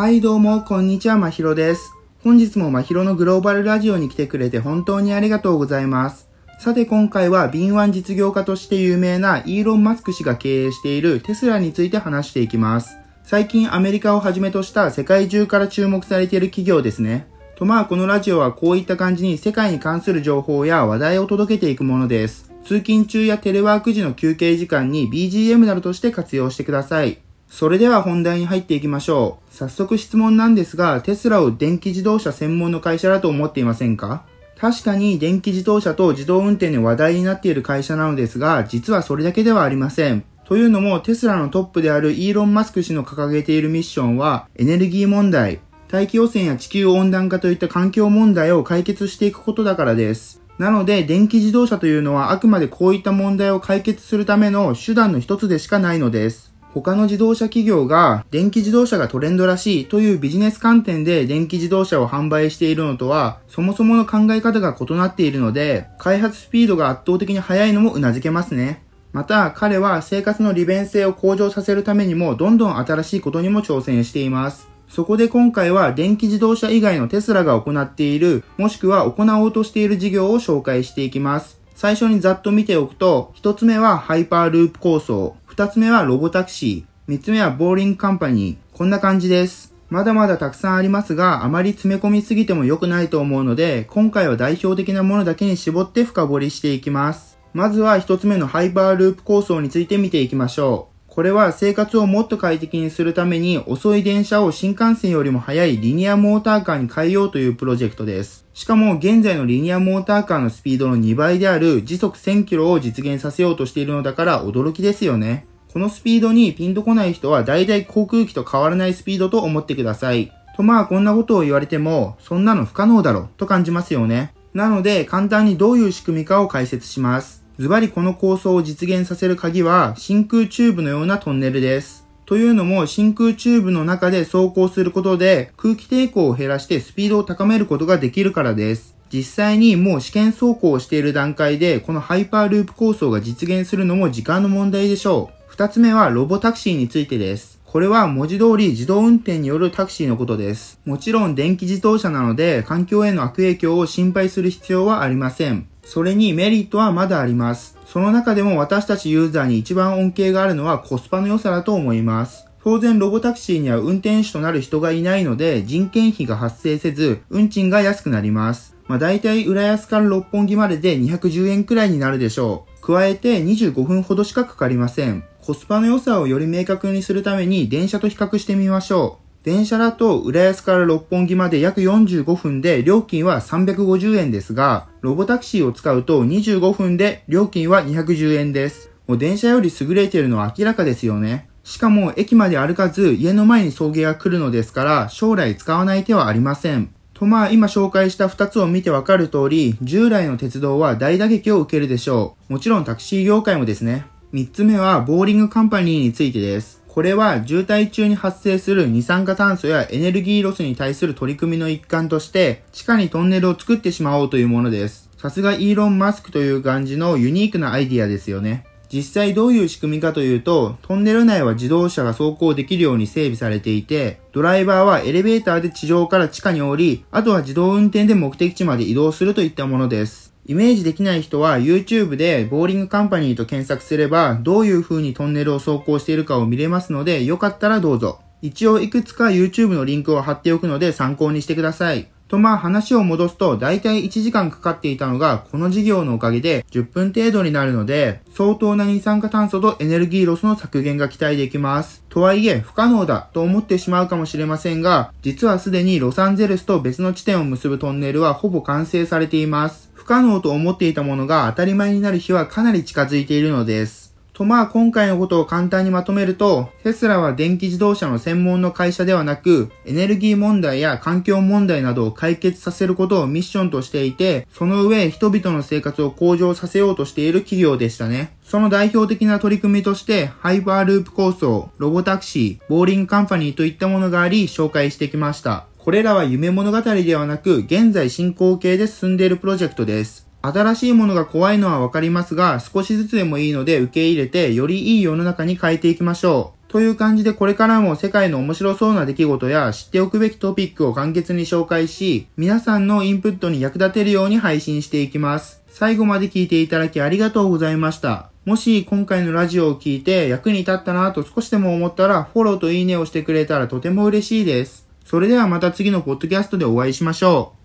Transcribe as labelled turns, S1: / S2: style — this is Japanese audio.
S1: はいどうも、こんにちは、まひろです。本日もまひろのグローバルラジオに来てくれて本当にありがとうございます。さて今回は敏腕実業家として有名なイーロン・マスク氏が経営しているテスラについて話していきます。最近アメリカをはじめとした世界中から注目されている企業ですね。とまあこのラジオはこういった感じに世界に関する情報や話題を届けていくものです。通勤中やテレワーク時の休憩時間に BGM などとして活用してください。それでは本題に入っていきましょう。早速質問なんですが、テスラを電気自動車専門の会社だと思っていませんか？確かに電気自動車と自動運転で話題になっている会社なのですが、実はそれだけではありません。というのも、テスラのトップであるイーロン・マスク氏の掲げているミッションは、エネルギー問題、大気汚染や地球温暖化といった環境問題を解決していくことだからです。なので、電気自動車というのはあくまでこういった問題を解決するための手段の一つでしかないのです。他の自動車企業が電気自動車がトレンドらしいというビジネス観点で電気自動車を販売しているのとは、そもそもの考え方が異なっているので、開発スピードが圧倒的に速いのも頷けますね。また、彼は生活の利便性を向上させるためにも、どんどん新しいことにも挑戦しています。そこで今回は電気自動車以外のテスラが行っている、もしくは行おうとしている事業を紹介していきます。最初にざっと見ておくと、一つ目はハイパーループ構想。二つ目はロボタクシー。三つ目はボーリングカンパニー。こんな感じです。まだまだたくさんありますが、あまり詰め込みすぎても良くないと思うので、今回は代表的なものだけに絞って深掘りしていきます。まずは一つ目のハイパーループ構想について見ていきましょう。これは生活をもっと快適にするために遅い電車を新幹線よりも速いリニアモーターカーに変えようというプロジェクトです。しかも現在のリニアモーターカーのスピードの2倍である時速1000キロを実現させようとしているのだから驚きですよね。このスピードにピンとこない人は大体航空機と変わらないスピードと思ってください。とまあこんなことを言われても、そんなの不可能だろと感じますよね。なので簡単にどういう仕組みかを解説します。ズバリこの構想を実現させる鍵は真空チューブのようなトンネルです。というのも真空チューブの中で走行することで空気抵抗を減らしてスピードを高めることができるからです。実際にもう試験走行をしている段階でこのハイパーループ構想が実現するのも時間の問題でしょう。二つ目はロボタクシーについてです。これは文字通り自動運転によるタクシーのことです。もちろん電気自動車なので環境への悪影響を心配する必要はありません。それにメリットはまだあります。その中でも私たちユーザーに一番恩恵があるのはコスパの良さだと思います。当然ロボタクシーには運転手となる人がいないので人件費が発生せず運賃が安くなります。まあ大体浦安から六本木までで210円くらいになるでしょう。加えて25分ほどしかかかりません。コスパの良さをより明確にするために電車と比較してみましょう。電車だと浦安から六本木まで約45分で料金は350円ですが、ロボタクシーを使うと25分で料金は210円です。もう電車より優れているのは明らかですよね。しかも駅まで歩かず家の前に送迎が来るのですから将来使わない手はありません。とまあ今紹介した2つを見てわかる通り従来の鉄道は大打撃を受けるでしょう。もちろんタクシー業界もですね。3つ目はボーリングカンパニーについてです。これは渋滞中に発生する二酸化炭素やエネルギーロスに対する取り組みの一環として地下にトンネルを作ってしまおうというものです。さすがイーロン・マスクという感じのユニークなアイディアですよね。実際どういう仕組みかというと、トンネル内は自動車が走行できるように整備されていて、ドライバーはエレベーターで地上から地下に降り、あとは自動運転で目的地まで移動するといったものです。イメージできない人は YouTube でボーリングカンパニーと検索すればどういう風にトンネルを走行しているかを見れますのでよかったらどうぞ。一応いくつか YouTube のリンクを貼っておくので参考にしてください。とまあ話を戻すと大体1時間かかっていたのがこの事業のおかげで10分程度になるので相当な二酸化炭素とエネルギーロスの削減が期待できます。とはいえ不可能だと思ってしまうかもしれませんが実はすでにロサンゼルスと別の地点を結ぶトンネルはほぼ完成されています。不可能と思っていたものが当たり前になる日はかなり近づいているのです。とまあ今回のことを簡単にまとめると、テスラは電気自動車の専門の会社ではなく、エネルギー問題や環境問題などを解決させることをミッションとしていて、その上人々の生活を向上させようとしている企業でしたね。その代表的な取り組みとして、ハイパーループ構想、ロボタクシー、ボーリングカンパニーといったものがあり、紹介してきました。これらは夢物語ではなく、現在進行形で進んでいるプロジェクトです。新しいものが怖いのはわかりますが、少しずつでもいいので受け入れて、よりいい世の中に変えていきましょう。という感じでこれからも世界の面白そうな出来事や知っておくべきトピックを簡潔に紹介し、皆さんのインプットに役立てるように配信していきます。最後まで聞いていただきありがとうございました。もし今回のラジオを聞いて役に立ったなと少しでも思ったらフォローといいねをしてくれたらとても嬉しいです。それではまた次のポッドキャストでお会いしましょう。